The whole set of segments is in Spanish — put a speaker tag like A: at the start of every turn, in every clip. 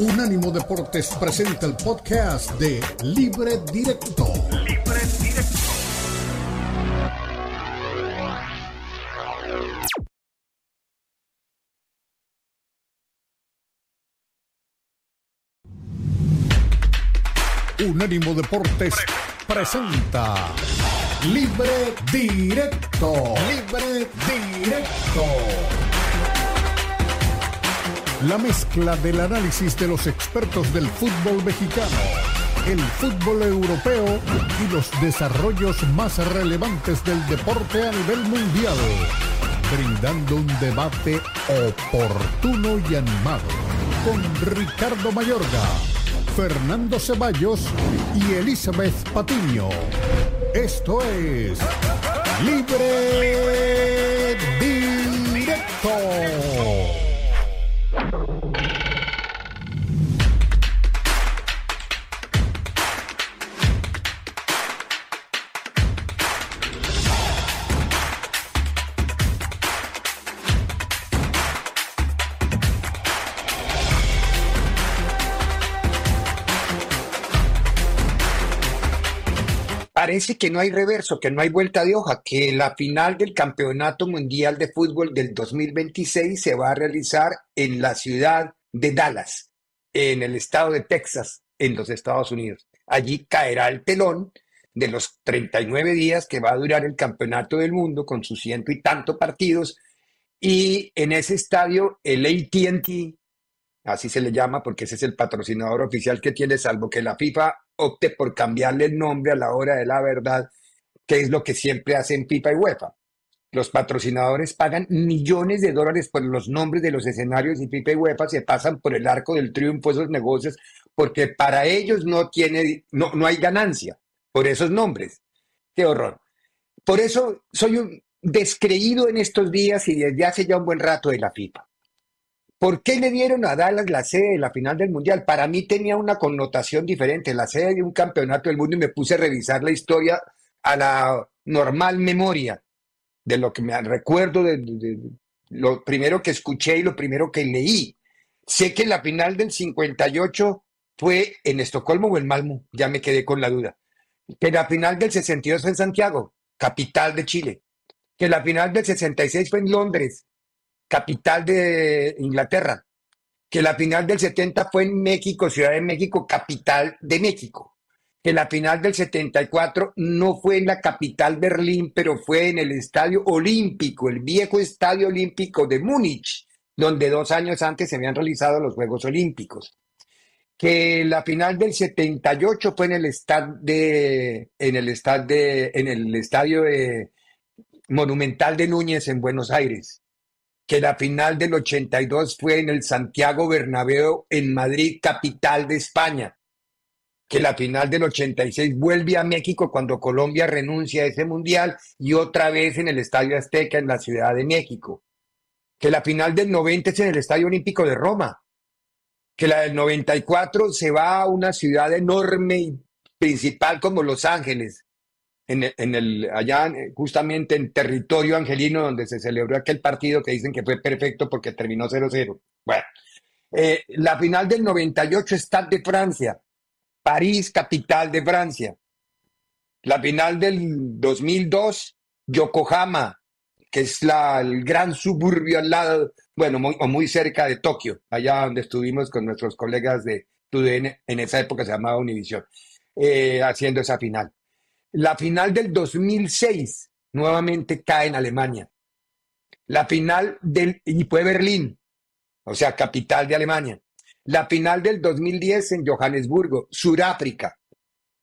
A: Unánimo Deportes presenta el podcast de Libre Directo. Libre Directo. Unánimo Deportes presenta Libre Directo. Libre Directo. La mezcla del análisis de los expertos del fútbol mexicano, el fútbol europeo y los desarrollos más relevantes del deporte a nivel mundial, brindando un debate oportuno y animado con Ricardo Mayorga, Fernando Ceballos y Elizabeth Patiño. Esto es Libre Directo.
B: Parece que no hay reverso, que no hay vuelta de hoja, que la final del Campeonato Mundial de Fútbol del 2026 se va a realizar en la ciudad de Dallas, en el estado de Texas, en los Estados Unidos. Allí caerá el telón de los 39 días que va a durar el Campeonato del Mundo con sus ciento y tanto partidos. Y en ese estadio, el ATT, así se le llama porque ese es el patrocinador oficial que tiene, salvo que la FIFA opte por cambiarle el nombre a la hora de la verdad, que es lo que siempre hacen FIFA y UEFA. Los patrocinadores pagan millones de dólares por los nombres de los escenarios y FIFA y UEFA se pasan por el arco del triunfo esos negocios porque para ellos no, tiene, no, no hay ganancia por esos nombres. Qué horror. Por eso soy un descreído en estos días y desde hace ya un buen rato de la FIFA. ¿Por qué le dieron a Dallas la sede de la final del Mundial? Para mí tenía una connotación diferente, la sede de un campeonato del mundo y me puse a revisar la historia a la normal memoria de lo que me recuerdo de, lo primero que escuché y lo primero que leí. Sé que la final del 58 fue en Estocolmo o en Malmo, ya me quedé con la duda. Que la final del 62 fue en Santiago, capital de Chile. Que la final del 66 fue en Londres, capital de Inglaterra, que la final del 70 fue en México, Ciudad de México, capital de México, que la final del 74 no fue en la capital Berlín, pero fue en el Estadio Olímpico, el viejo Estadio Olímpico de Múnich, donde dos años antes se habían realizado los Juegos Olímpicos. Que la final del 78 fue en el estadio en el estadio en el estadio Monumental de Núñez en Buenos Aires que la final del 82 fue en el Santiago Bernabéu en Madrid, capital de España, que la final del 86 vuelve a México cuando Colombia renuncia a ese mundial y otra vez en el Estadio Azteca en la Ciudad de México, que la final del 90 es en el Estadio Olímpico de Roma, que la del 94 se va a una ciudad enorme y principal como Los Ángeles, en el, allá justamente en territorio angelino donde se celebró aquel partido que dicen que fue perfecto porque terminó 0-0. Bueno, eh, la final del 98 Stade de Francia, París, capital de Francia. La final del 2002, Yokohama, que es la, el gran suburbio al lado, bueno, muy, o muy cerca de Tokio, allá donde estuvimos con nuestros colegas de TUDN, en esa época se llamaba Univision, eh, haciendo esa final. La final del 2006 nuevamente cae en Alemania. La final del, y fue Berlín, o sea, capital de Alemania. La final del 2010 en Johannesburgo, Sudáfrica.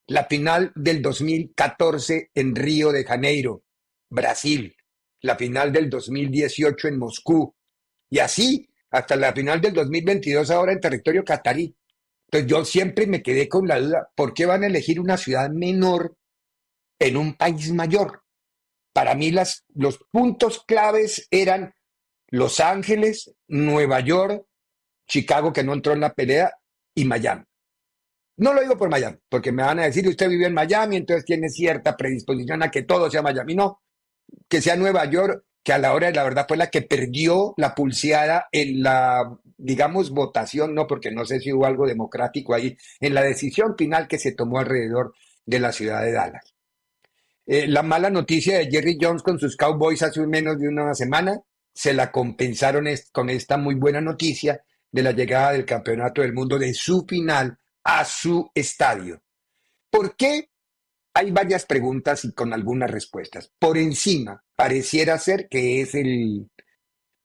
B: La final del 2014 en Río de Janeiro, Brasil. La final del 2018 en Moscú. Y así hasta la final del 2022 ahora en territorio catarí. Entonces yo siempre me quedé con la duda, ¿por qué van a elegir una ciudad menor en un país mayor. Para mí los puntos claves eran Los Ángeles, Nueva York, Chicago, que no entró en la pelea, y Miami. No lo digo por Miami, porque me van a decir, usted vive en Miami, entonces tiene cierta predisposición a que todo sea Miami. No, que sea Nueva York, que a la hora de la verdad fue la que perdió la pulseada en la digamos, votación, no, porque no sé si hubo algo democrático ahí, en la decisión final que se tomó alrededor de la ciudad de Dallas. Eh, la mala noticia de Jerry Jones con sus Cowboys hace menos de una semana se la compensaron con esta muy buena noticia de la llegada del Campeonato del Mundo de su final a su estadio. ¿Por qué? Hay varias preguntas y con algunas respuestas. Por encima, pareciera ser que es el,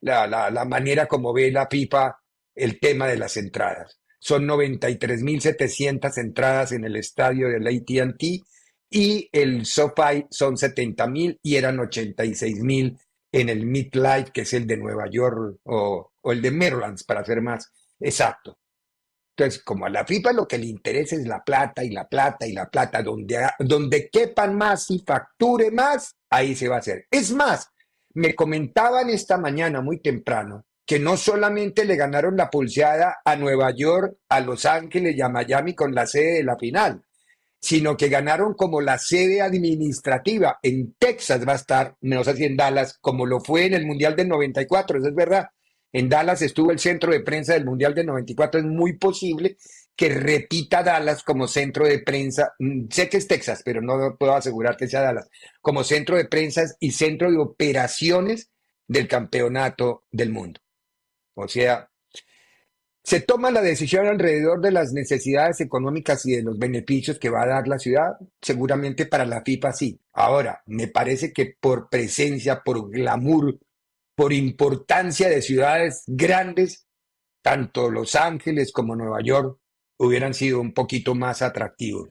B: la, la manera como ve la pipa el tema de las entradas. Son 93.700 entradas en el estadio del ATT y el SoFi son 70.000 y eran 86.000 en el Midlife, que es el de Nueva York o, o el de Maryland, para ser más exacto. Entonces, como a la FIFA lo que le interesa es la plata y la plata y la plata, donde, donde quepan más y facture más, ahí se va a hacer. Es más, me comentaban esta mañana muy temprano que no solamente le ganaron la pulseada a Nueva York, a Los Ángeles y a Miami con la sede de la final, sino que ganaron como la sede administrativa. En Texas va a estar, no sé si en Dallas, como lo fue en el Mundial del 94, eso es verdad. En Dallas estuvo el centro de prensa del Mundial del 94. Es muy posible que repita Dallas como centro de prensa. Mm, sé que es Texas, pero no puedo asegurar que sea Dallas. Como centro de prensa y centro de operaciones del campeonato del mundo. O sea, se toma la decisión alrededor de las necesidades económicas y de los beneficios que va a dar la ciudad, seguramente para la FIFA sí. Ahora, me parece que por presencia, por glamour, por importancia de ciudades grandes, tanto Los Ángeles como Nueva York hubieran sido un poquito más atractivos.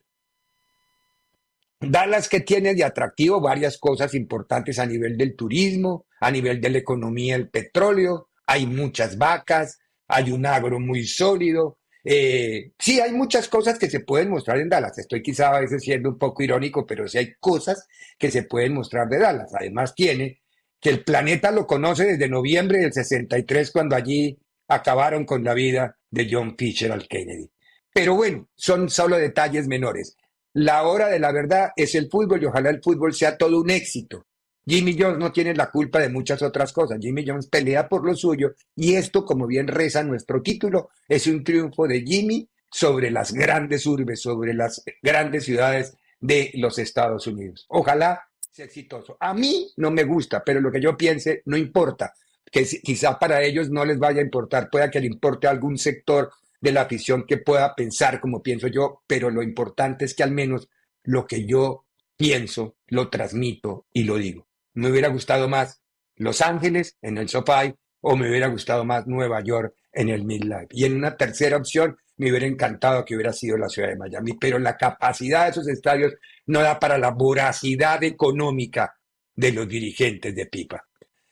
B: Dallas que tiene de atractivo varias cosas importantes a nivel del turismo, a nivel de la economía, el petróleo, hay muchas vacas, hay un agro muy sólido. Eh, sí, hay muchas cosas que se pueden mostrar en Dallas. Estoy quizá a veces siendo un poco irónico, pero sí hay cosas que se pueden mostrar de Dallas. Además tiene que el planeta lo conoce desde noviembre del 63, cuando allí acabaron con la vida de John Fisher al Kennedy. Pero bueno, son solo detalles menores. La hora de la verdad es el fútbol y ojalá el fútbol sea todo un éxito. Jimmy Jones no tiene la culpa de muchas otras cosas. Jimmy Jones pelea por lo suyo y esto, como bien reza nuestro título, es un triunfo de Jimmy sobre las grandes urbes, sobre las grandes ciudades de los Estados Unidos. Ojalá sea exitoso. A mí no me gusta, pero lo que yo piense no importa, que quizá para ellos no les vaya a importar, pueda que le importe a algún sector de la afición que pueda pensar como pienso yo, pero lo importante es que al menos lo que yo pienso lo transmito y lo digo me hubiera gustado más Los Ángeles en el SoFi o me hubiera gustado más Nueva York en el Midlife. Y en una tercera opción me hubiera encantado que hubiera sido la ciudad de Miami, pero la capacidad de esos estadios no da para la voracidad económica de los dirigentes de Pipa.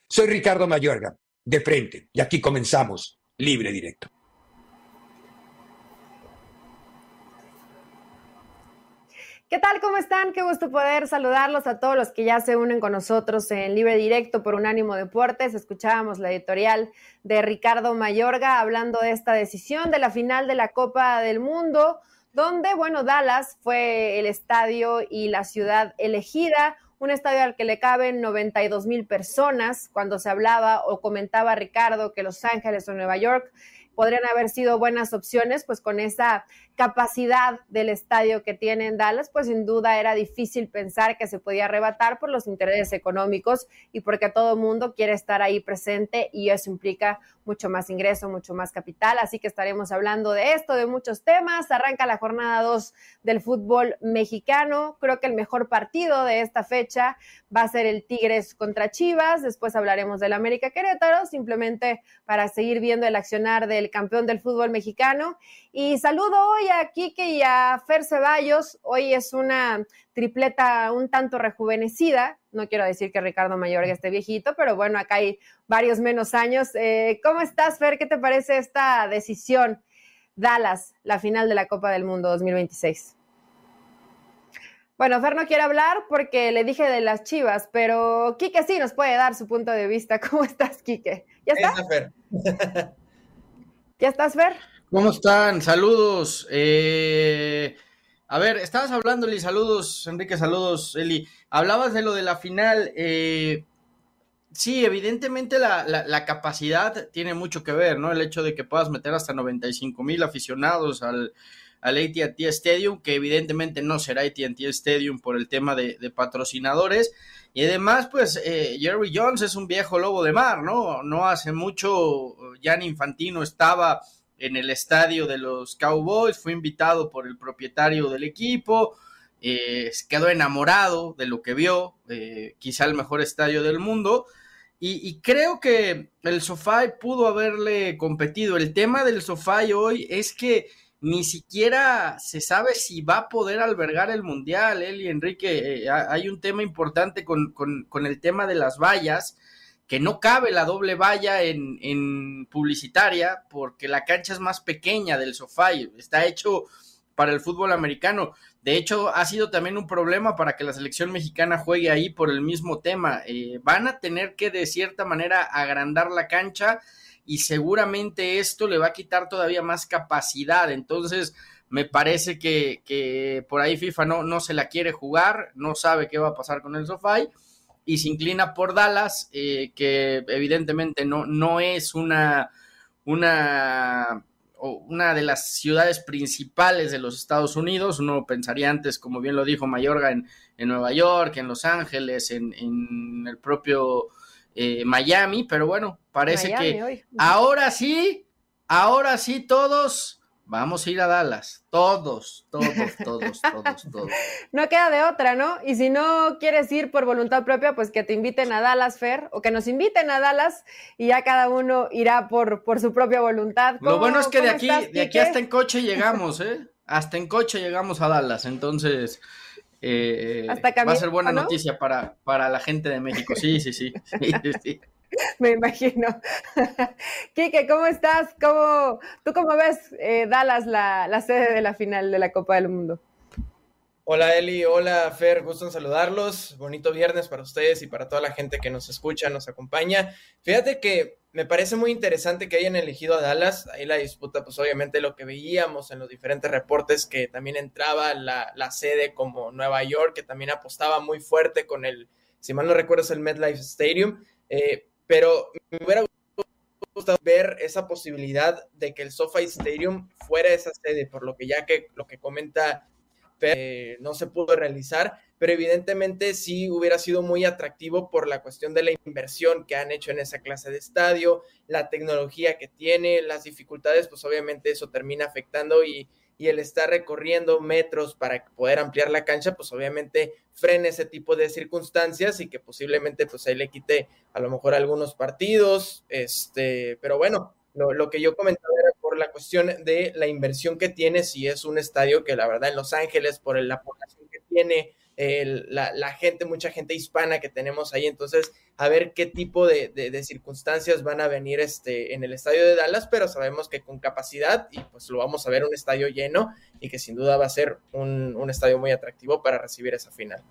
B: Soy Ricardo Mayorga, de frente, y aquí comenzamos, libre directo.
C: ¿Qué tal? ¿Cómo están? Qué gusto poder saludarlos a todos los que ya se unen con nosotros en Libre Directo por Unánimo Deportes. Escuchábamos la editorial de Ricardo Mayorga hablando de esta decisión de la final de la Copa del Mundo, donde, bueno, Dallas fue el estadio y la ciudad elegida, un estadio al que le caben 92 mil personas. Cuando se hablaba o comentaba Ricardo que Los Ángeles o Nueva York podrían haber sido buenas opciones, pues con esa capacidad del estadio que tiene en Dallas, pues sin duda era difícil pensar que se podía arrebatar por los intereses económicos y porque todo el mundo quiere estar ahí presente y eso implica mucho más ingreso, mucho más capital. Así que estaremos hablando de esto, de muchos temas. Arranca la jornada 2 del fútbol mexicano. Creo que el mejor partido de esta fecha va a ser el Tigres contra Chivas. Después hablaremos del América Querétaro, simplemente para seguir viendo el accionar del campeón del fútbol mexicano. Y saludo hoy a Kike y a Fer Ceballos. Hoy es una tripleta un tanto rejuvenecida. No quiero decir que Ricardo Mayorga esté viejito, pero bueno, acá hay varios menos años. Eh, ¿Cómo estás, Fer? ¿Qué te parece esta decisión? Dallas, la final de la Copa del Mundo 2026. Bueno, Fer no quiere hablar porque le dije de las chivas, pero Quique sí nos puede dar su punto de vista. ¿Cómo estás, Quique? ¿Ya estás? Fer. ¿Ya estás, Fer?
D: ¿Cómo están? Saludos. Eh, a ver, estabas hablando, Eli, saludos, Enrique, saludos, Eli. Hablabas de lo de la final. Eh, sí, evidentemente la, capacidad tiene mucho que ver, ¿no? El hecho de que puedas meter hasta 95 mil aficionados al, al ATT Stadium, que evidentemente no será ATT Stadium por el tema de, patrocinadores. Y además, pues eh, Jerry Jones es un viejo lobo de mar, ¿no? No hace mucho Jan Infantino estaba en el estadio de los Cowboys, fue invitado por el propietario del equipo, eh, quedó enamorado de lo que vio, eh, quizá el mejor estadio del mundo. Y, y, creo que el Sofá pudo haberle competido. El tema del Sofá hoy es que ni siquiera se sabe si va a poder albergar el Mundial, y Enrique. Eh, hay un tema importante con, el tema de las vallas, que no cabe la doble valla en, en, publicitaria porque la cancha es más pequeña del sofá y está hecho para el fútbol americano. De hecho, ha sido también un problema para que la selección mexicana juegue ahí por el mismo tema. Eh, van a tener que de cierta manera agrandar la cancha y seguramente esto le va a quitar todavía más capacidad. Entonces, me parece que, por ahí FIFA no, no se la quiere jugar, no sabe qué va a pasar con el sofá y se inclina por Dallas, eh, que evidentemente no, no es una, una, una de las ciudades principales de los Estados Unidos. Uno pensaría antes, como bien lo dijo Mayorga, en, en Nueva York, en Los Ángeles, en, en el propio eh, Miami, pero bueno, parece que ahora sí, ahora sí todos vamos a ir a Dallas, todos, todos, todos, todos, todos.
C: No queda de otra, ¿no? Y si no quieres ir por voluntad propia, pues que te inviten a Dallas, Fer, o que nos inviten a Dallas y ya cada uno irá por, por su propia voluntad.
D: Lo bueno es que de aquí, de aquí hasta en coche llegamos, ¿eh? Hasta en coche llegamos a Dallas, entonces eh, va a ser buena noticia para, para la gente de México. Sí, sí, sí.
C: Me imagino. Quique, ¿cómo estás? ¿Cómo, ¿Tú cómo ves eh, Dallas, la, la sede de la final de la Copa del Mundo?
E: Hola Eli, hola Fer, gusto en saludarlos. Bonito viernes para ustedes y para toda la gente que nos escucha, nos acompaña. Fíjate que me parece muy interesante que hayan elegido a Dallas. Ahí la disputa, pues obviamente lo que veíamos en los diferentes reportes, que también entraba la, sede como Nueva York, que también apostaba muy fuerte con el, si mal no recuerdo, es el MetLife Stadium. Eh, pero me hubiera gustado ver esa posibilidad de que el SoFi Stadium fuera esa sede, por lo que ya que lo que comenta eh, no se pudo realizar, pero evidentemente sí hubiera sido muy atractivo por la cuestión de la inversión que han hecho en esa clase de estadio, la tecnología que tiene, las dificultades, pues obviamente eso termina afectando y, y el estar recorriendo metros para poder ampliar la cancha, pues obviamente frena ese tipo de circunstancias y que posiblemente pues ahí le quite a lo mejor algunos partidos, este, pero bueno, lo, que yo comentaba la cuestión de la inversión que tiene, si es un estadio que la verdad en Los Ángeles, por la población que tiene, la, gente, mucha gente hispana que tenemos ahí, entonces a ver qué tipo de, circunstancias van a venir este, en el estadio de Dallas, pero sabemos que con capacidad y pues lo vamos a ver un estadio lleno y que sin duda va a ser un, un estadio muy atractivo para recibir esa final.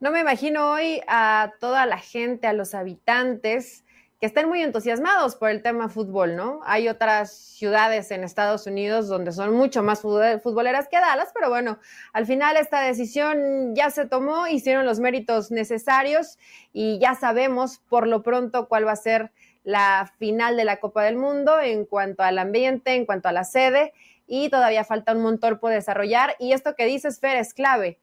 C: No me imagino hoy a toda la gente, a los habitantes que estén muy entusiasmados por el tema fútbol, ¿no? Hay otras ciudades en Estados Unidos donde son mucho más futboleras que Dallas, pero bueno, al final esta decisión ya se tomó, hicieron los méritos necesarios y ya sabemos por lo pronto cuál va a ser la final de la Copa del Mundo en cuanto al ambiente, en cuanto a la sede y todavía falta un montón por desarrollar y esto que dices, Fer, es clave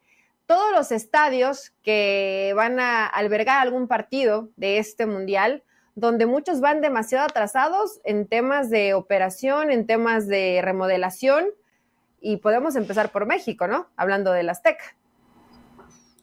C: todos los estadios que van a albergar algún partido de este mundial donde muchos van demasiado atrasados en temas de operación, en temas de remodelación, y podemos empezar por México, ¿no? Hablando del Azteca.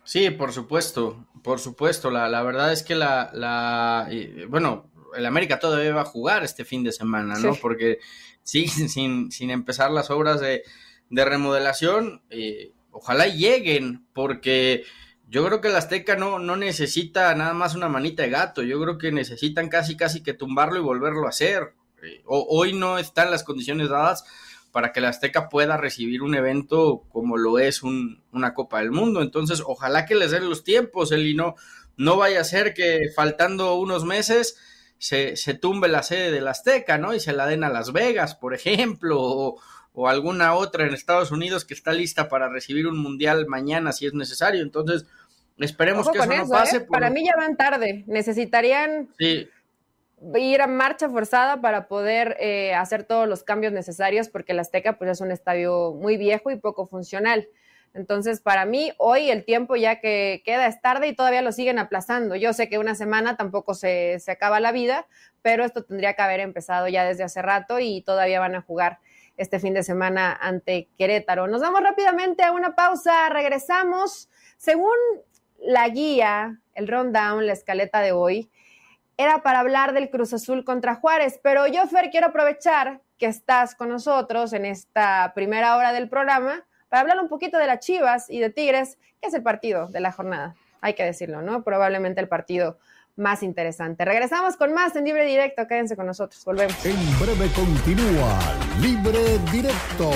D: Sí, por supuesto, por supuesto. La, verdad es que la, la bueno, el América todavía va a jugar este fin de semana, ¿no? Porque sí, sin, sin empezar las obras de, de remodelación, eh, ojalá lleguen, porque yo creo que el Azteca no, no necesita nada más una manita de gato, yo creo que necesitan casi casi que tumbarlo y volverlo a hacer. Eh, hoy no están las condiciones dadas para que el Azteca pueda recibir un evento como lo es una Copa del Mundo. Entonces, ojalá que les den los tiempos, el y no, no vaya a ser que faltando unos meses se, se tumbe la sede del Azteca, ¿no? Y se la den a Las Vegas, por ejemplo, o, o alguna otra en Estados Unidos que está lista para recibir un mundial mañana si es necesario. Entonces, Esperemos que eso, no pase. ¿eh?
C: Para mí ya van tarde. Necesitarían ir a marcha forzada para poder eh, hacer todos los cambios necesarios porque el Azteca pues es un estadio muy viejo y poco funcional. Entonces, para mí, hoy el tiempo ya que queda es tarde y todavía lo siguen aplazando. Yo sé que una semana tampoco se, se acaba la vida, pero esto tendría que haber empezado ya desde hace rato y todavía van a jugar este fin de semana ante Querétaro. Nos vamos rápidamente a una pausa, regresamos. Según la guía, el rundown, la escaleta de hoy, era para hablar del Cruz Azul contra Juárez, pero yo, Fer, quiero aprovechar que estás con nosotros en esta primera hora del programa para hablar un poquito de las Chivas y de Tigres, que es el partido de la jornada, hay que decirlo, ¿no? Probablemente el partido más interesante. Regresamos con más en Libre Directo, quédense con nosotros, volvemos.
F: En breve continúa Libre Directo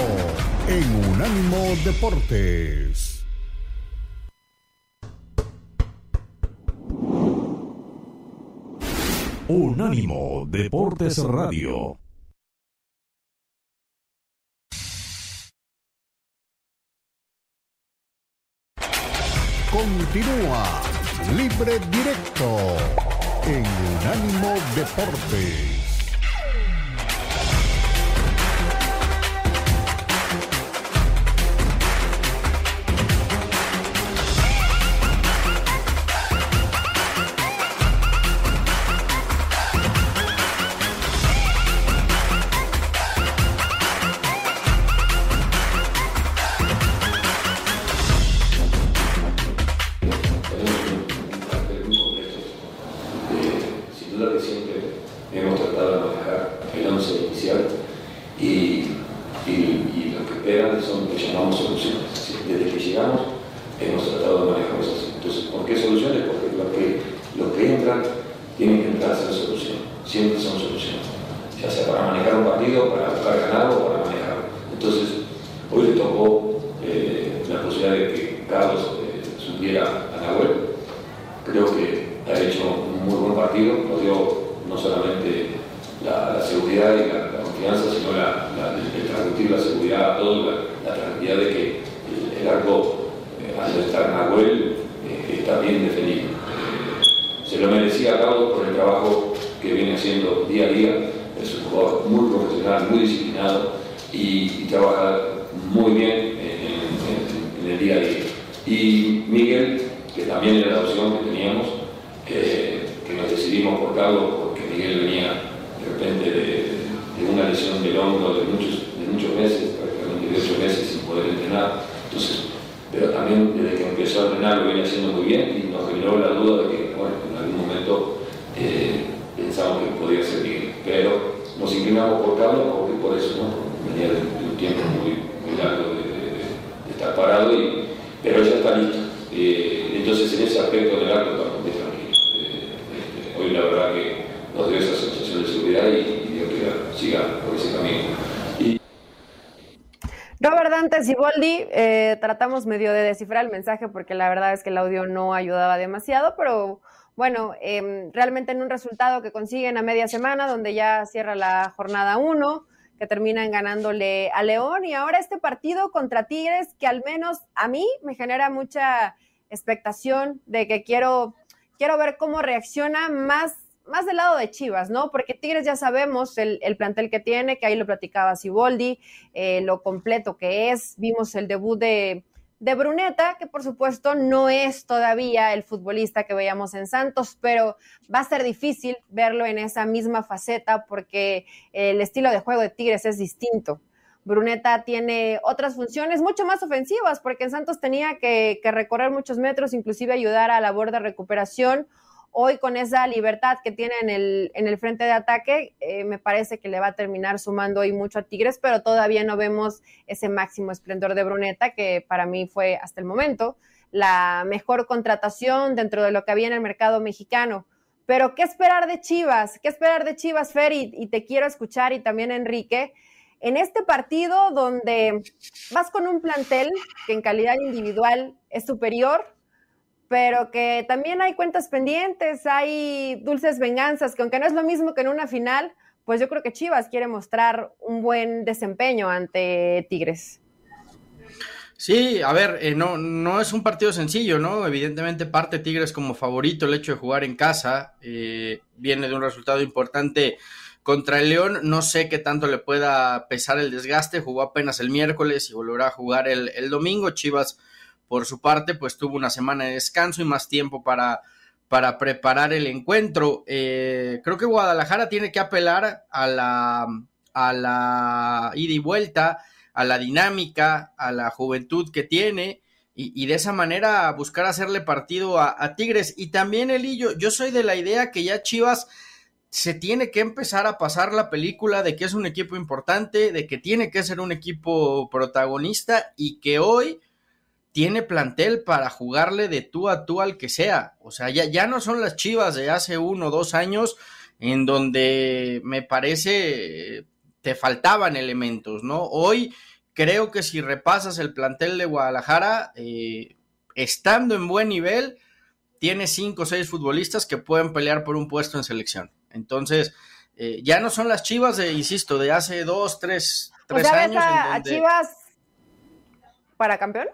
F: en Unánimo Deportes. Unánimo Deportes Radio. Continúa Libre Directo en Unánimo la, confianza, sino el transmitir la seguridad a todos, la, la tranquilidad de que el, arco, eh, al estar Nahuel, eh, está bien defendido. Eh, se lo merecía a Carlos por el trabajo que viene haciendo día a día. Es un jugador muy profesional, muy disciplinado y, trabaja muy bien en, el día a día. Y Miguel, que también era la opción que teníamos, que nos decidimos por Carlos porque Miguel venía Deportes.
C: Tratamos medio de descifrar el mensaje porque la verdad es que el audio no ayudaba demasiado, pero bueno, em, realmente en un resultado que consiguen a media semana, donde ya cierra la jornada 1, que terminan ganándole a León, y ahora este partido contra Tigres, que al menos a mí me genera mucha expectación de que quiero, quiero ver cómo reacciona más más del lado de Chivas, ¿no? Porque Tigres ya sabemos el, plantel que tiene, que ahí lo platicaba Siboldi, eh, lo completo que es. Vimos el debut de, de Bruneta, que por supuesto no es todavía el futbolista que veíamos en Santos, pero va a ser difícil verlo en esa misma faceta porque el estilo de juego de Tigres es distinto. Bruneta tiene otras funciones mucho más ofensivas, porque en Santos tenía que, recorrer muchos metros, inclusive ayudar a la labor de recuperación hoy con esa libertad que tiene en el, en el frente de ataque, eh, me parece que le va a terminar sumando hoy mucho a Tigres, pero todavía no vemos ese máximo esplendor de Bruneta, que para mí fue hasta el momento la mejor contratación dentro de lo que había en el mercado mexicano. Pero, ¿qué esperar de Chivas? ¿Qué esperar de Chivas, Fer? y te quiero escuchar y también Enrique. En este partido donde vas con un plantel que en calidad individual es superior, pero que también hay cuentas pendientes, hay dulces venganzas, que aunque no es lo mismo que en una final, pues yo creo que Chivas quiere mostrar un buen desempeño ante Tigres.
D: Sí, a ver, eh, no, no es un partido sencillo, ¿no? Evidentemente parte Tigres como favorito el hecho de jugar en casa, eh, viene de un resultado importante contra el León, no sé qué tanto le pueda pesar el desgaste, jugó apenas el miércoles y volverá a jugar el, el domingo, Chivas por su parte pues tuvo una semana de descanso y más tiempo para, para preparar el encuentro. Eh, creo que Guadalajara tiene que apelar a la, a la ida y vuelta, a la dinámica, a la juventud que tiene. Y, de esa manera buscar hacerle partido a, Tigres. Y también, Elillo, yo soy de la idea que ya Chivas se tiene que empezar a pasar la película de que es un equipo importante, de que tiene que ser un equipo protagonista y que hoy tiene plantel para jugarle de tú a tú al que sea. O sea, ya, ya no son las Chivas de hace uno o dos años en donde me parece te faltaban elementos, ¿no? Hoy creo que si repasas el plantel de Guadalajara, eh, estando en buen nivel, tiene cinco o seis futbolistas que pueden pelear por un puesto en selección. Entonces, eh, ya no son las Chivas, de, insisto, de hace dos, tres, tres años.
C: a Chivas para campeón?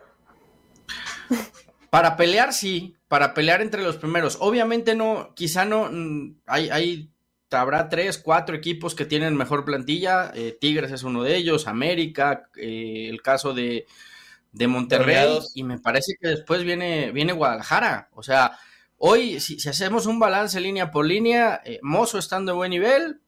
D: Para pelear, sí, para pelear entre los primeros. Obviamente no, quizá no, mm, hay, hay habrá tres, cuatro equipos que tienen mejor plantilla. Eh, Tigres es uno de ellos, América, eh, el caso de, de Monterrey, y me parece que después viene, viene Guadalajara. O sea, hoy, si, hacemos un balance línea por línea, eh, Mozo estando en buen nivel,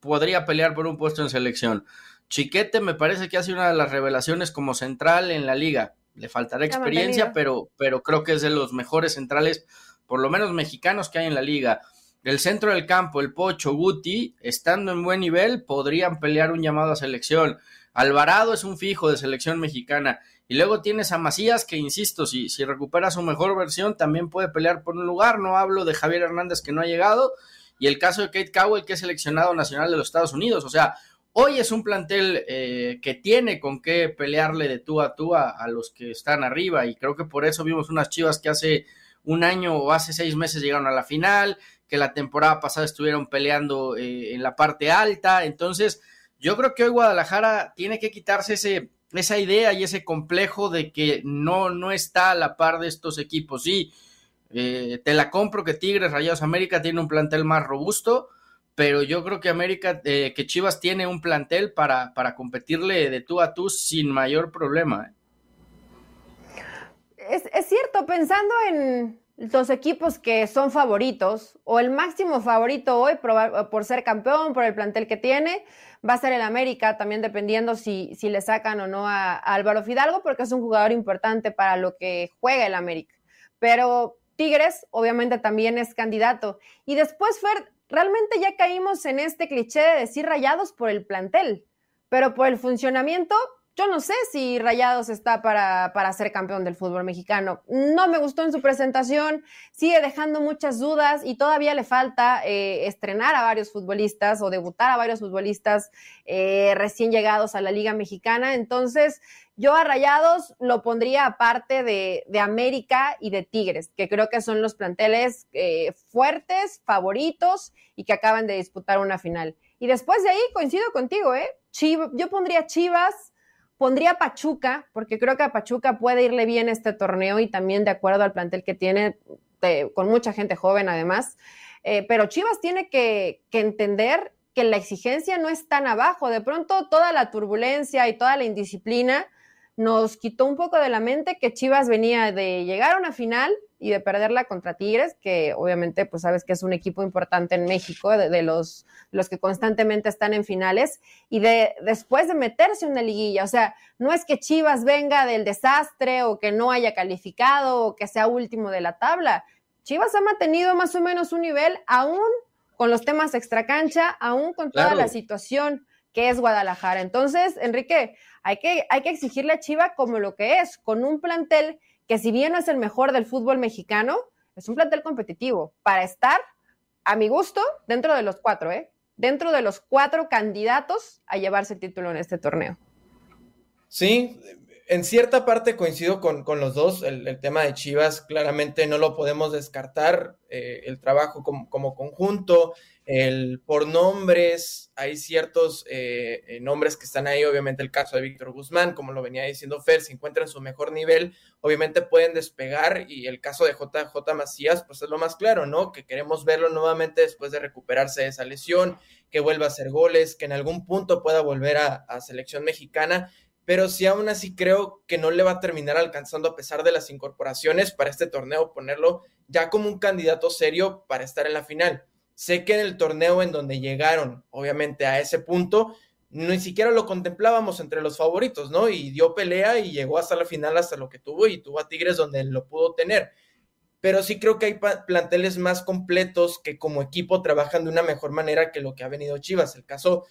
D: podría pelear por un puesto en selección. Chiquete me parece que hace una de las revelaciones como central en la liga. Le faltará experiencia, pero, pero creo que es de los mejores centrales, por lo menos mexicanos que hay en la liga. El centro del campo, el Pocho, Guti, estando en buen nivel, podrían pelear un llamado a selección. Alvarado es un fijo de selección mexicana. Y luego tienes a Macías, que insisto, si, si recupera su mejor versión, también puede pelear por un lugar. No hablo de Javier Hernández, que no ha llegado. Y el caso de Kate Cowell, que es seleccionado nacional de los Estados Unidos. O sea, hoy es un plantel eh, que tiene con qué pelearle de tú a tú a, los que están arriba. Y creo que por eso vimos unas chivas que hace un año o hace seis meses llegaron a la final, que la temporada pasada estuvieron peleando eh, en la parte alta. Entonces, yo creo que hoy Guadalajara tiene que quitarse ese, esa idea y ese complejo de que no, no está a la par de estos equipos. Sí, eh, te la compro que Tigres, Rayados América tiene un plantel más robusto, pero yo creo que América, eh, que Chivas tiene un plantel para, para competirle de tú a tú sin mayor problema.
C: Es, es cierto, pensando en, los equipos que son favoritos o el máximo favorito hoy por, ser campeón, por el plantel que tiene, va a ser el América, también dependiendo si, si le sacan o no a, Álvaro Fidalgo, porque es un jugador importante para lo que juega el América. Pero Tigres obviamente también es candidato. Y después, Fer, realmente ya caímos en este cliché de decir rayados por el plantel, pero por el funcionamiento yo no sé si Rayados está para, para, ser campeón del fútbol mexicano. No me gustó en su presentación, sigue dejando muchas dudas y todavía le falta eh, estrenar a varios futbolistas o debutar a varios futbolistas eh, recién llegados a la Liga Mexicana. Entonces, yo a Rayados lo pondría aparte de, de América y de Tigres, que creo que son los planteles eh, fuertes, favoritos y que acaban de disputar una final. Y después de ahí coincido contigo, ¿eh? yo pondría Chivas. Pondría Pachuca, porque creo que a Pachuca puede irle bien este torneo y también de acuerdo al plantel que tiene, con mucha gente joven además. Eh, pero Chivas tiene que, que entender que la exigencia no es tan abajo. De pronto toda la turbulencia y toda la indisciplina nos quitó un poco de la mente que Chivas venía de llegar a una final y de perderla contra Tigres, que obviamente pues sabes que es un equipo importante en México, de, los, los que constantemente están en finales, y de después de meterse en una liguilla, o sea, no es que Chivas venga del desastre o que no haya calificado o que sea último de la tabla. Chivas ha mantenido más o menos un nivel aún con los temas extracancha, aún con toda la situación que es Guadalajara. Entonces, Enrique, hay que, hay que exigirle a Chivas como lo que es, con un plantel que si bien no es el mejor del fútbol mexicano, es un plantel competitivo para estar, a mi gusto, dentro de los cuatro, ¿eh? Dentro de los cuatro candidatos a llevarse el título en este torneo.
E: Sí, en cierta parte coincido con, los dos. El, tema de Chivas claramente no lo podemos descartar. Eh, el trabajo como, conjunto, el, por nombres, hay ciertos eh, eh, nombres que están ahí, obviamente el caso de Víctor Guzmán, como lo venía diciendo Fer, se encuentra en su mejor nivel, obviamente pueden despegar y el caso de JJ Macías, pues es lo más claro, ¿no? Que queremos verlo nuevamente después de recuperarse de esa lesión, que vuelva a hacer goles, que en algún punto pueda volver a, a selección mexicana, pero sí aún así creo que no le va a terminar alcanzando a pesar de las incorporaciones para este torneo, ponerlo ya como un candidato serio para estar en la final Sé que en el torneo en donde llegaron, obviamente, a ese punto, ni siquiera lo contemplábamos entre los favoritos, ¿no? Y dio pelea y llegó hasta la final, hasta lo que tuvo, y tuvo a Tigres donde lo pudo tener. Pero sí creo que hay planteles más completos que como equipo trabajan de una mejor manera que lo que ha venido Chivas. El caso,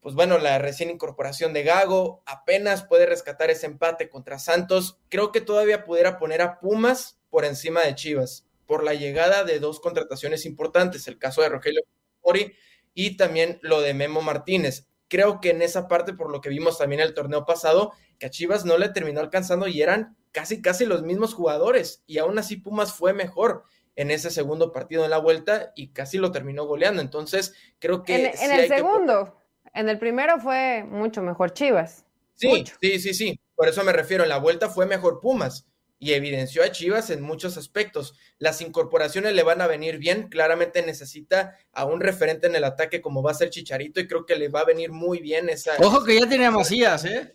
E: pues bueno, la recién incorporación de Gago apenas puede rescatar ese empate contra Santos. Creo que todavía pudiera poner a Pumas por encima de Chivas por la llegada de dos contrataciones importantes, el caso de Rogelio Mori y también lo de Memo Martínez. Creo que en esa parte, por lo que vimos también el torneo pasado, que a Chivas no le terminó alcanzando y eran casi, casi los mismos jugadores. Y aún así Pumas fue mejor en ese segundo partido en la vuelta y casi lo terminó goleando. Entonces, creo que...
C: En, el segundo, en el primero fue mucho mejor Chivas.
E: Sí, sí, sí, sí. Por eso me refiero, en la vuelta fue mejor Pumas y evidenció a Chivas en muchos aspectos. Las incorporaciones le van a venir bien, claramente necesita a un referente en el ataque como va a ser Chicharito y creo que le va a venir muy bien esa...
D: Ojo que ya tiene a Macías, ¿eh?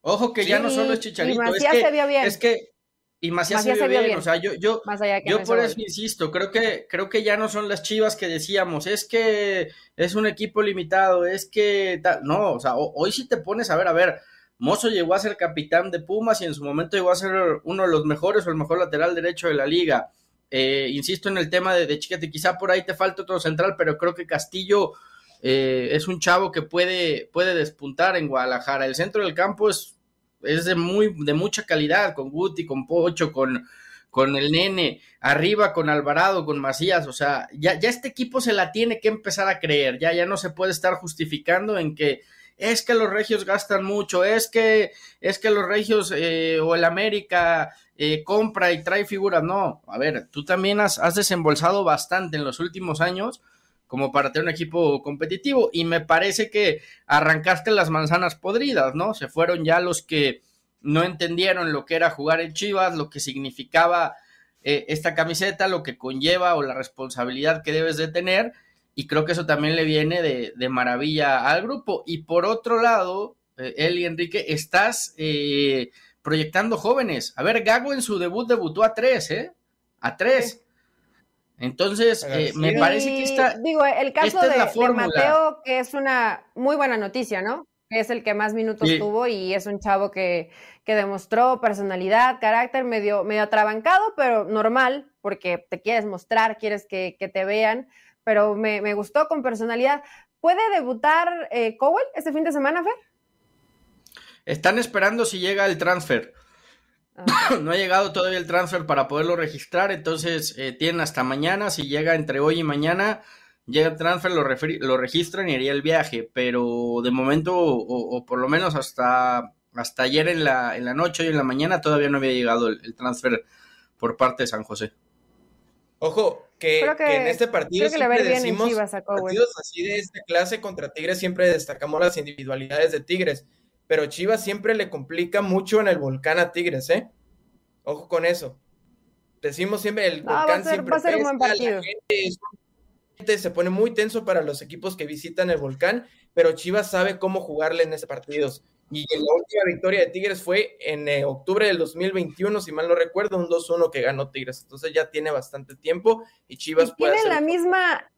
D: Ojo que ya no solo es Chicharito, y Macías es que, se vio bien. es que y Macías, se vio, bien. o sea, yo, yo, yo por eso insisto, creo que, creo que ya no son las chivas que decíamos, es que es un equipo limitado, es que, no, o sea, hoy sí te pones a ver, a ver, Mozo llegó a ser capitán de Pumas y en su momento llegó a ser uno de los mejores o el mejor lateral derecho de la liga. Eh, insisto en el tema de, de, Chiquete, quizá por ahí te falta otro central, pero creo que Castillo eh, es un chavo que puede, puede despuntar en Guadalajara. El centro del campo es, es de, muy, de mucha calidad, con Guti, con Pocho, con, con el nene, arriba con Alvarado, con Macías, o sea, ya, ya este equipo se la tiene que empezar a creer, ya, ya no se puede estar justificando en que es que los regios gastan mucho, es que, es que los regios eh, o el América eh, compra y trae figuras. No, a ver, tú también has, desembolsado bastante en los últimos años como para tener un equipo competitivo y me parece que arrancaste las manzanas podridas, ¿no? Se fueron ya los que no entendieron lo que era jugar en Chivas, lo que significaba eh, esta camiseta, lo que conlleva o la responsabilidad que debes de tener y creo que eso también le viene de, maravilla al grupo. Y por otro lado, eh, él y Enrique, estás eh, proyectando jóvenes. A ver, Gago en su debut debutó a tres, ¿eh? A tres. Entonces, eh, me parece que está.
C: Digo, el caso de, Mateo, que es una muy buena noticia, ¿no? Es el que más minutos tuvo y es un chavo que, que, demostró personalidad, carácter, medio, medio atrabancado, pero normal, porque te quieres mostrar, quieres que, que te vean pero me, gustó con personalidad. ¿Puede debutar eh, Cowell este fin de semana, Fer?
D: Están esperando si llega el transfer. Ah. no ha llegado todavía el transfer para poderlo registrar, entonces eh, tienen hasta mañana. Si llega entre hoy y mañana, llega el transfer, lo, lo registran y haría el viaje. Pero de momento, o, por lo menos hasta, hasta ayer en la, en la noche y en la mañana, todavía no había llegado el transfer por parte de San José.
E: Ojo, que, en este partido siempre decimos partidos así de esta clase contra Tigres siempre destacamos las individualidades de Tigres, pero Chivas siempre le complica mucho en el volcán a Tigres, ¿eh? Ojo con eso. Decimos siempre el volcán siempre va a ser un buen partido. gente se pone muy tenso para los equipos que visitan el volcán, pero Chivas sabe cómo jugarle en ese partidos. Y la última victoria de Tigres fue en eh, octubre del 2021, si mal no recuerdo, un 2-1 que ganó Tigres. Entonces ya tiene bastante tiempo y Chivas
C: puede Tiene la misma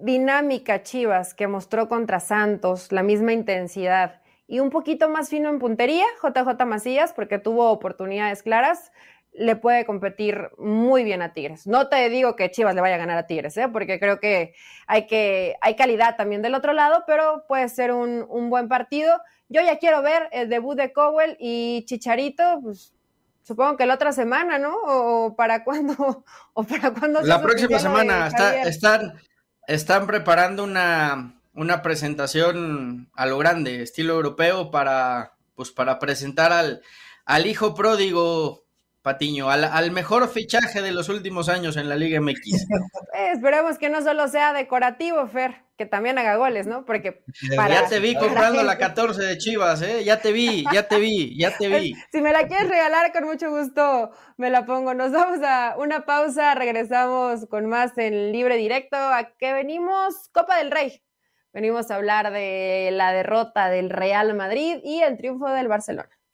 C: dinámica Chivas que mostró contra Santos, la misma intensidad y un poquito más fino en puntería, JJ Macías, porque tuvo oportunidades claras, le puede competir muy bien a Tigres. No te digo que Chivas le vaya a ganar a Tigres, ¿eh? porque creo que hay, que hay calidad también del otro lado, pero puede ser un, un buen partido. Yo ya quiero ver el debut de Cowell y Chicharito, pues supongo que la otra semana, ¿no? O para cuándo, o para cuándo.
D: La próxima semana están, están preparando una, una presentación a lo grande, estilo europeo, para, pues para presentar al, al hijo pródigo Patiño, al, mejor fichaje de los últimos años en la Liga MX.
C: Eh, esperemos que no solo sea decorativo, Fer, que también haga goles, ¿no? Porque
D: ya te vi comprando la 14 de Chivas, ¿eh? Ya te vi, ya te vi, ya te vi.
C: Si me la quieres regalar, con mucho gusto me la pongo. Nos vamos a una pausa, regresamos con más en libre directo. ¿A qué venimos? Copa del Rey. Venimos a hablar de la derrota del Real Madrid y el triunfo del Barcelona.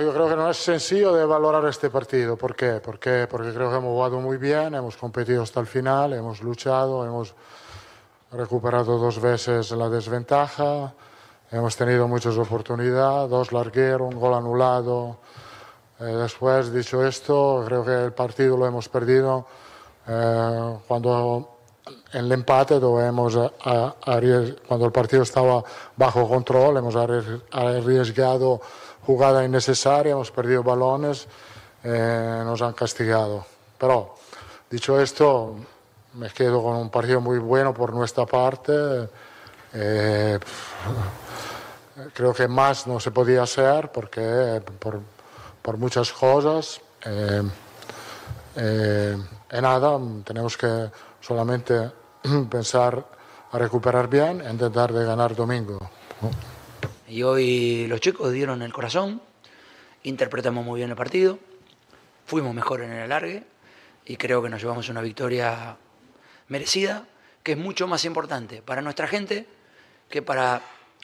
G: Yo creo que no es sencillo de valorar este partido. ¿Por qué? Porque, porque creo que hemos jugado muy bien, hemos competido hasta el final, hemos luchado, hemos recuperado dos veces la desventaja, hemos tenido muchas oportunidades, dos largueros, un gol anulado. Eh, después, dicho esto, creo que el partido lo hemos perdido eh, cuando en el empate hemos cuando el partido estaba bajo control, hemos arriesgado jugada innecesaria, hemos perdido balones, eh, nos han castigado. Pero, dicho esto, me quedo con un partido muy bueno por nuestra parte. Eh, creo que más no se podía hacer porque por, por muchas cosas. Eh, en nada, tenemos que solamente pensar a recuperar bien e intentar de ganar domingo.
H: Y hoy los chicos dieron el corazón, interpretamos muy bien el partido, fuimos mejor en el alargue y creo que nos llevamos una victoria merecida, que es mucho más importante para nuestra gente que para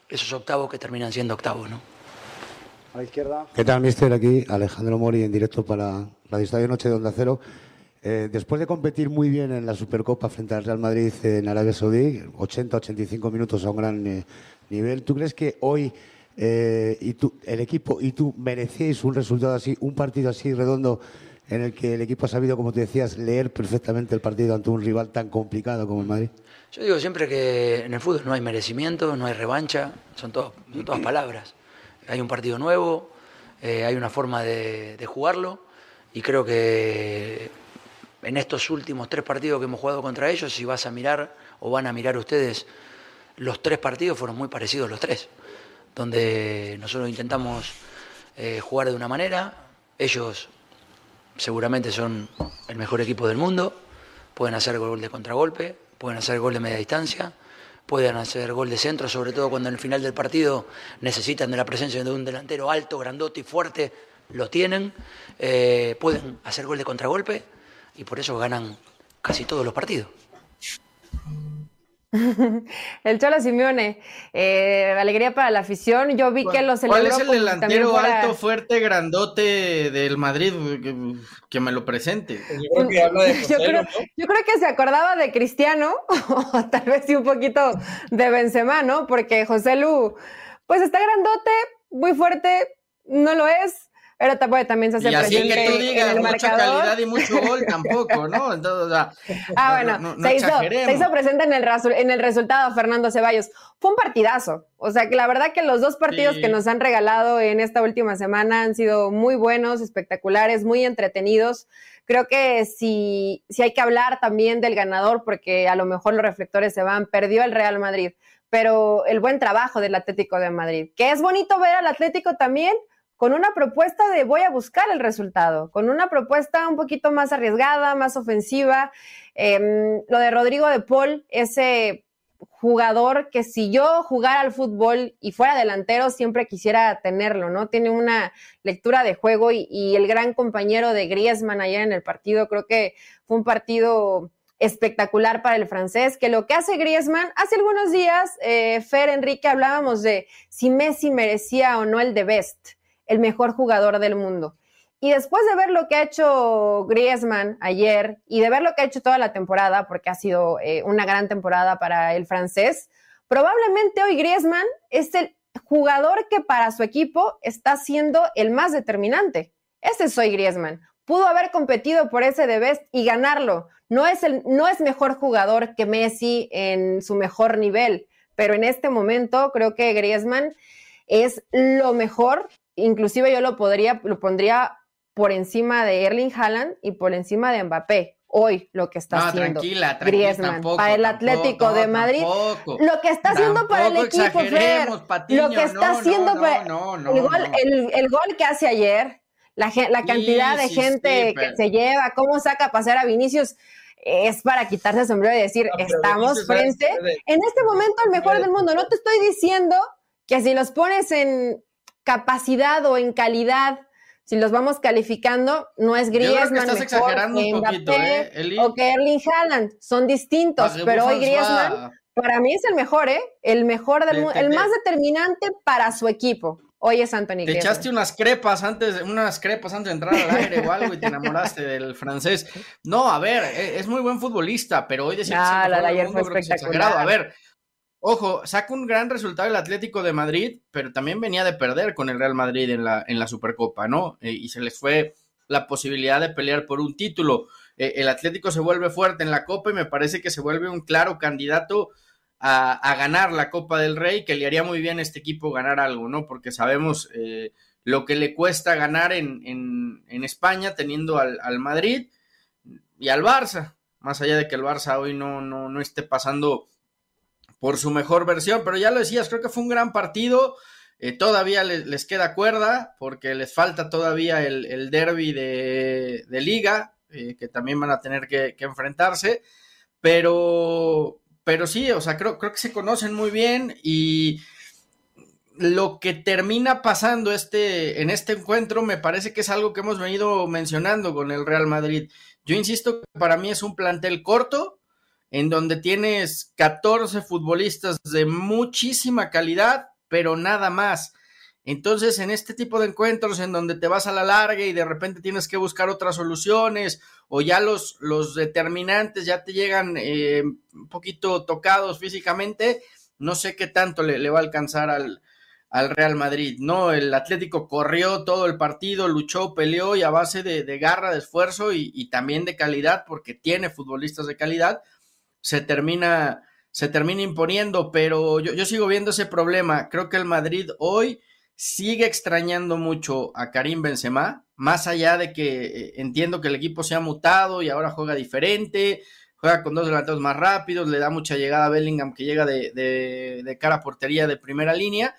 H: esos octavos que terminan siendo octavos, ¿no?
I: A la izquierda. ¿Qué tal, mister? Aquí Alejandro Mori en directo para la Estadio Noche de Onda Cero. Eh, después de competir muy bien en la Supercopa frente al Real Madrid en Arabia Saudí, 80-85 minutos a un gran eh, nivel, ¿tú crees que hoy eh, y tú, el equipo y tú merecéis un resultado así, un partido así redondo en el que el equipo ha sabido, como te decías, leer perfectamente el partido ante un rival tan complicado como el Madrid?
H: Yo digo siempre que en el fútbol no hay merecimiento, no hay revancha, son, todas palabras. Hay un partido nuevo, hay una forma de jugarlo y creo que en estos últimos tres partidos que hemos jugado contra ellos, si vas a mirar o van a mirar ustedes, los tres partidos fueron muy parecidos los tres, donde nosotros intentamos eh, jugar de una manera, ellos seguramente son el mejor equipo del mundo, pueden hacer gol de contragolpe, pueden hacer gol de media distancia, pueden hacer gol de centro, sobre todo cuando en el final del partido necesitan de la presencia de un delantero alto, grandote y fuerte, lo tienen, eh, pueden hacer gol de contragolpe y por eso ganan casi todos los partidos.
C: el Cholo Simeone, eh, alegría para la afición. Yo vi que lo
D: celebró. ¿Cuál es el delantero alto, fuerte, grandote del Madrid que, me lo presente?
C: Yo creo, que se acordaba de Cristiano, o tal vez sí un poquito de Benzema, ¿no? Porque José Lu, pues está grandote, muy fuerte, no lo es, pero también se hace
D: y así que tú digas mucha calidad y mucho gol tampoco, ¿no?
C: ah, bueno, se, hizo, presente en el, en el resultado Fernando Ceballos. Fue un partidazo. O sea, que la verdad que los dos partidos que nos han regalado en esta última semana han sido muy buenos, espectaculares, muy entretenidos. Creo que si, si hay que hablar también del ganador, porque a lo mejor los reflectores se van, perdió el Real Madrid, pero el buen trabajo del Atlético de Madrid. Que es bonito ver al Atlético también con una propuesta de voy a buscar el resultado, con una propuesta un poquito más arriesgada, más ofensiva. Em, lo de Rodrigo de Paul, ese jugador que si yo jugara al fútbol y fuera delantero, siempre quisiera tenerlo, ¿no? Tiene una lectura de juego y, el gran compañero de Griezmann ayer en el partido, creo que fue un partido espectacular para el francés, que lo que hace Griezmann, hace algunos días, eh, Fer, Enrique, hablábamos de si Messi merecía o no el de Best, el mejor jugador del mundo. Y después de ver lo que ha hecho Griezmann ayer y de ver lo que ha hecho toda la temporada, porque ha sido eh, una gran temporada para el francés, probablemente hoy Griezmann es el jugador que para su equipo está siendo el más determinante. Ese soy Griezmann pudo haber competido por ese de Best y ganarlo. No es, el, no es mejor jugador que Messi en su mejor nivel, pero en este momento creo que Griezmann es lo mejor. Inclusive yo lo podría, lo pondría por encima de Erling Haaland y por encima de Mbappé. Hoy lo que está haciendo
D: tranquila,
C: Griezmann para el Atlético de Madrid, lo que está haciendo para el equipo, Fer, lo que está haciendo para el, el gol que hace ayer, la, cantidad de gente que se lleva, cómo saca a pasear a Vinicius, es para quitarse el sombrero y decir, estamos frente, en este momento el mejor del mundo. No te estoy diciendo que si los pones en capacidad o en calidad, si los vamos calificando, no es Griezmann mejor que Mbappé ¿eh, o que Erling Haaland, son distintos, pero hoy Griezmann para mí es el mejor, ¿eh? El mejor del mundo, el más determinante para su equipo. Hoy es Anthony.
D: Te echaste unas crepas antes, unas crepas antes de entrar al aire o algo y te enamoraste del francés. No, a ver, e, es muy buen futbolista, pero hoy decía
C: ah, la de ayer fue espectacular.
D: A ver, ojo, saca un gran resultado el Atlético de Madrid, pero también venía de perder con el Real Madrid en la, en la Supercopa, ¿no? Eh, y se les fue la posibilidad de pelear por un título. Eh, el Atlético se vuelve fuerte en la Copa y me parece que se vuelve un claro candidato a, ganar la Copa del Rey, que le haría muy bien a este equipo ganar algo, ¿no? Porque sabemos eh, lo que le cuesta ganar en, en, España teniendo al, al, Madrid y al Barça, más allá de que el Barça hoy no, no, no esté pasando por su mejor versión, pero ya lo decías, creo que fue un gran partido. Eh, todavía les, queda cuerda porque les falta todavía el, el derby de, de liga, eh, que también van a tener que, que enfrentarse, pero, pero sí, o sea, creo, creo que se conocen muy bien y lo que termina pasando este, en este encuentro me parece que es algo que hemos venido mencionando con el Real Madrid. Yo insisto que para mí es un plantel corto, en donde tienes 14 futbolistas de muchísima calidad, pero nada más. Entonces, en este tipo de encuentros en donde te vas a la larga y de repente tienes que buscar otras soluciones o ya los, los determinantes ya te llegan eh, un poquito tocados físicamente, no sé qué tanto le, va a alcanzar al, al, Real Madrid, ¿no? El Atlético corrió todo el partido, luchó, peleó y a base de, garra, de esfuerzo y, también de calidad, porque tiene futbolistas de calidad, se termina, se termina imponiendo, pero yo, yo sigo viendo ese problema. Creo que el Madrid hoy sigue extrañando mucho a Karim Benzema, más allá de que eh, entiendo que el equipo se ha mutado y ahora juega diferente, juega con dos delanteros más rápidos, le da mucha llegada a Bellingham que llega de, de, cara a portería de primera línea,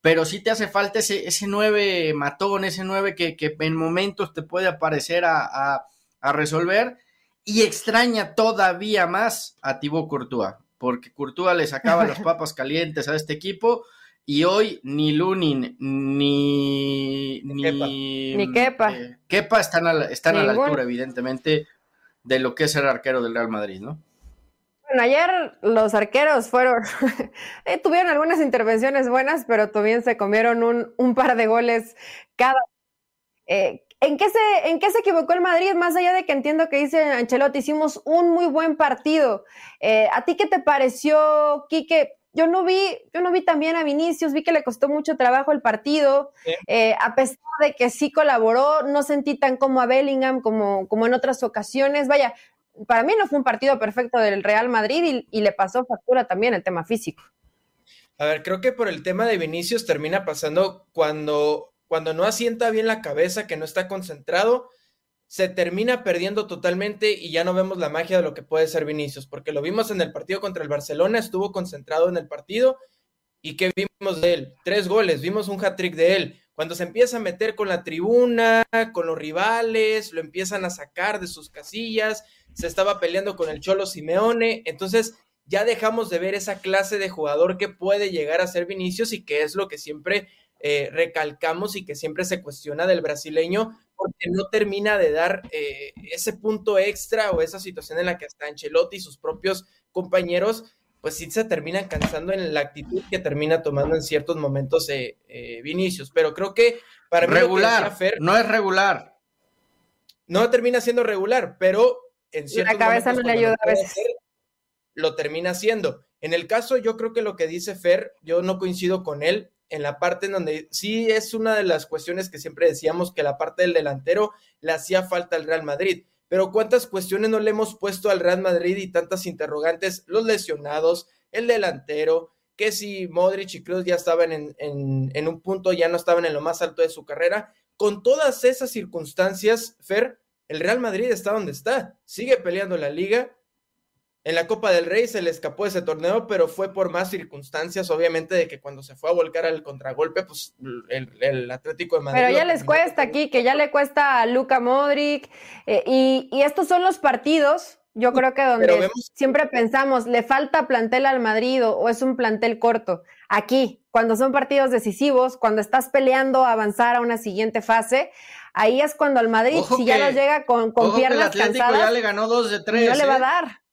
D: pero sí te hace falta ese, ese nueve matón, ese nueve que, que en momentos te puede aparecer a, a, a, resolver y extraña todavía más a Thibaut Courtois, porque Courtois le sacaba las papas calientes a este equipo y hoy ni Lunin ni
C: ni, ni Kepa,
D: eh, Kepa están, a están a la altura, evidentemente, de lo que es el arquero del Real Madrid, ¿no?
C: Bueno, ayer los arqueros fueron, eh, tuvieron algunas intervenciones buenas, pero también se comieron un, un par de goles cada. Eh, ¿En qué, se, ¿En qué se equivocó el Madrid? Más allá de que entiendo que dice Ancelotti, hicimos un muy buen partido. ¿A ti qué te pareció, Quique? yo no vi, yo no vi también a Vinicius, vi que le costó mucho trabajo el partido, eh, a pesar de que sí colaboró, no sentí tan como a Bellingham como, como en otras ocasiones. Vaya, para mí no fue un partido perfecto del Real Madrid y, le pasó factura también el tema físico.
E: A ver, creo que por el tema de Vinicius termina pasando cuando, cuando no asienta bien la cabeza, que no está concentrado, se termina perdiendo totalmente y ya no vemos la magia de lo que puede ser Vinicius, porque lo vimos en el partido contra el Barcelona, estuvo concentrado en el partido y ¿qué vimos de él? Tres goles, vimos un hat-trick de él. Cuando se empieza a meter con la tribuna, con los rivales, lo empiezan a sacar de sus casillas, se estaba peleando con el Cholo Simeone, entonces ya dejamos de ver esa clase de jugador que puede llegar a ser Vinicius y que es lo que siempre eh, recalcamos y que siempre se cuestiona del brasileño, porque no termina de dar eh, ese punto extra o esa situación en la que está Ancelotti y sus propios compañeros, pues sí se terminan cansando en la actitud que termina tomando en ciertos momentos eh, eh Vinicius. Pero creo que para
D: regular, no es regular.
E: No termina siendo regular, pero en ciertos
C: la cabeza no le ayuda a veces.
E: lo termina haciendo. En el caso, yo creo que lo que dice Fer, yo no coincido con él en la parte en donde sí es una de las cuestiones que siempre decíamos que la parte del delantero le hacía falta al Real Madrid. Pero cuántas cuestiones no le hemos puesto al Real Madrid y tantas interrogantes, los lesionados, el delantero, que si Modric y Cruz ya estaban en, en un punto, ya no estaban en lo más alto de su carrera. Con todas esas circunstancias, Fer, el Real Madrid está donde está, sigue peleando la liga, en la Copa del Rey se le escapó ese torneo, pero fue por más circunstancias, obviamente, de que cuando se fue a volcar al contragolpe, pues el, Atlético de Madrid.
C: Pero ya les cuesta aquí, que ya le cuesta a Luca Modric, eh, y, estos son los partidos, yo creo que donde siempre pensamos, le falta plantel al Madrid o, es un plantel corto. Aquí, cuando son partidos decisivos, cuando estás peleando a avanzar a una siguiente fase, ahí es cuando al Madrid, si ya lo llega con, con piernas
D: el Atlético ya le ganó dos de tres.
C: No le va a ¿eh? dar.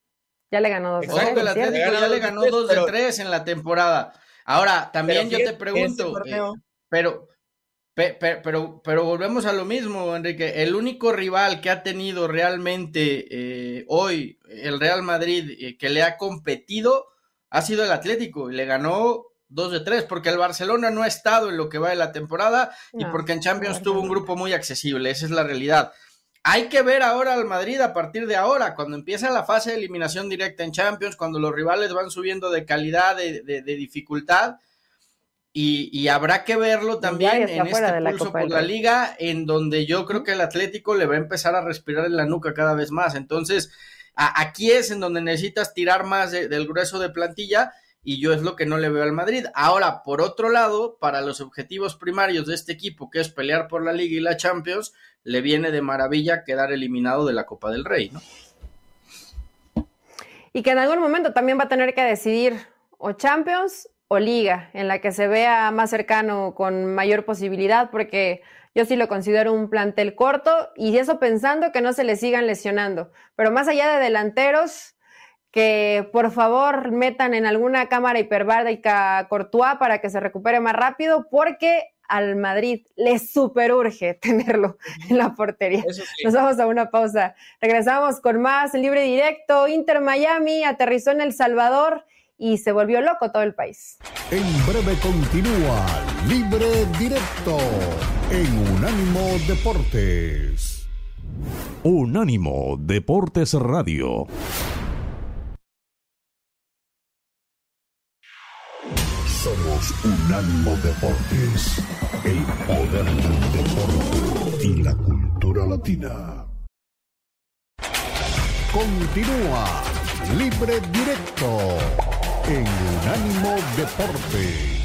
C: Ya le ganó dos.
D: Exacto, el Atlético ya le ganó dos de tres en la temporada. Ahora, también yo te pregunto, eh, pero, pero, pero, volvemos a lo mismo, Enrique. El único rival que ha tenido realmente eh, hoy el Real Madrid eh, que le ha competido ha sido el Atlético y le ganó dos de tres, porque el Barcelona no ha estado en lo que va de la temporada y porque en Champions tuvo un grupo muy accesible. Esa es la realidad. Hay que ver ahora al Madrid a partir de ahora, cuando empieza la fase de eliminación directa en Champions, cuando los rivales van subiendo de calidad, de, dificultad, y, habrá que verlo también en este pulso por la liga, en donde yo creo que el Atlético le va a empezar a respirar en la nuca cada vez más. Entonces, aquí es en donde necesitas tirar más del grueso de plantilla y yo es lo que no le veo al Madrid. Ahora, por otro lado, para los objetivos primarios de este equipo, que es pelear por la Liga y la Champions, le viene de maravilla quedar eliminado de la Copa del Rey, ¿no?
C: Y que en algún momento también va a tener que decidir o Champions o Liga, en la que se vea más cercano con mayor posibilidad, porque yo sí lo considero un plantel corto y eso pensando que no se le sigan lesionando. Pero más allá de delanteros, que por favor metan en alguna cámara hiperbárica Courtois para que se recupere más rápido, porque al Madrid le super urge tenerlo en la portería. Nos vamos a una pausa. Regresamos con más libre directo. Inter Miami aterrizó en El Salvador y se volvió loco todo el país.
F: En breve continúa Libre Directo en Unánimo Deportes. Unánimo Deportes Radio. Somos Unánimo Deportes, el poder del deporte y la cultura latina. Continúa Libre Directo en Unánimo Deportes.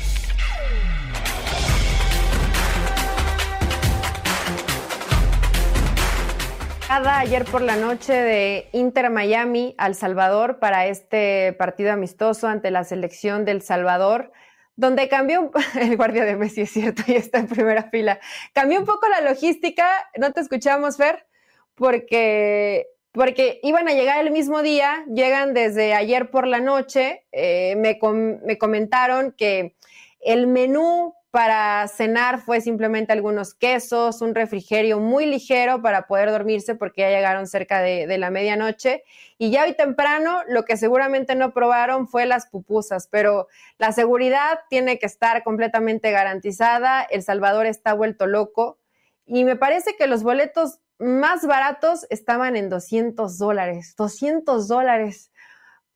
C: Ayer por la noche de Inter Miami al Salvador para este partido amistoso ante la selección del Salvador donde cambió el guardia de Messi, es cierto, y está en primera fila. Cambió un poco la logística, no te escuchamos, Fer, porque, porque iban a llegar el mismo día, llegan desde ayer por la noche, eh, me, me comentaron que el menú para cenar fue simplemente algunos quesos, un refrigerio muy ligero para poder dormirse porque ya llegaron cerca de, la medianoche. Y ya hoy temprano lo que seguramente no probaron fue las pupusas, pero la seguridad tiene que estar completamente garantizada. El Salvador está vuelto loco y me parece que los boletos más baratos estaban en 200 dólares. 200 dólares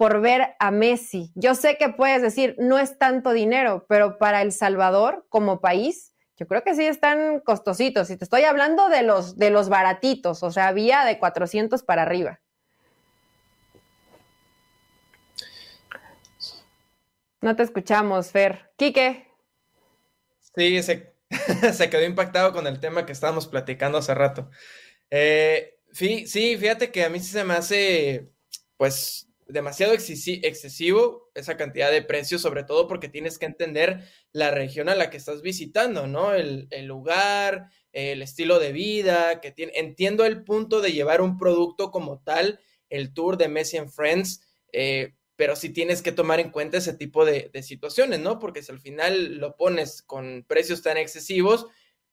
C: por ver a Messi. Yo sé que puedes decir, no es tanto dinero, pero para El Salvador como país, yo creo que sí están costositos. Y te estoy hablando de los, de los baratitos, o sea, había de 400 para arriba. No te escuchamos, Fer. Quique.
E: Sí, se, se quedó impactado con el tema que estábamos platicando hace rato. Eh, sí, sí, fíjate que a mí sí se me hace, pues, demasiado excesivo esa cantidad de precios, sobre todo porque tienes que entender la región a la que estás visitando, ¿no? El, lugar, el estilo de vida, que tiene, entiendo el punto de llevar un producto como tal, el tour de Messi and Friends, eh, pero sí tienes que tomar en cuenta ese tipo de, situaciones, ¿no? Porque si al final lo pones con precios tan excesivos,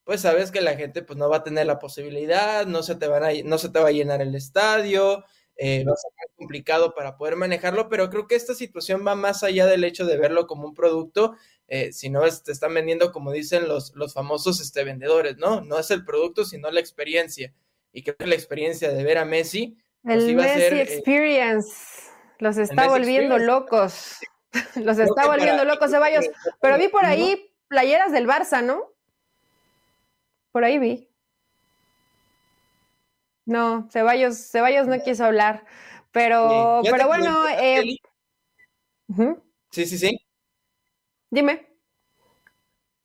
E: pues sabes que la gente pues no va a tener la posibilidad, no se te, van a, no se te va a llenar el estadio, eh, va a ser muy complicado para poder manejarlo, pero creo que esta situación va más allá del hecho de verlo como un producto, eh, sino te están vendiendo, como dicen los, los famosos este, vendedores, ¿no? No es el producto, sino la experiencia. Y creo que la experiencia de ver a Messi...
C: Pues, el Messi eh, Experience. los está volviendo locos. los está volviendo locos, Ceballos. Pero vi por ahí playeras del Barça, ¿no? Por ahí vi. No, Ceballos, Ceballos no quiso hablar. Pero, pero bueno. Eh...
E: Sí, sí, sí.
C: Dime.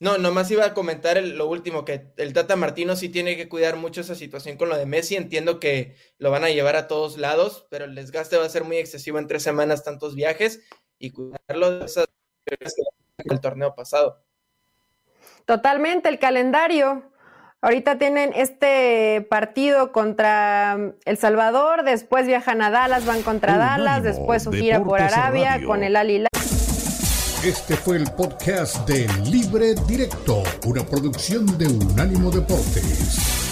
E: No, nomás iba a comentar lo último, que el Tata Martino sí tiene que cuidar mucho esa situación con lo de Messi. Entiendo que lo van a llevar a todos lados, pero el desgaste va a ser muy excesivo en tres semanas, tantos viajes, y cuidarlo de esas el torneo pasado.
C: Totalmente, el calendario. Ahorita tienen este partido contra mm, El Salvador, después viajan a Dallas, van contra Dallas, después su gira por Arabia con el Al
F: Este fue el podcast de Libre Directo, una producción de Unánimo Deportes.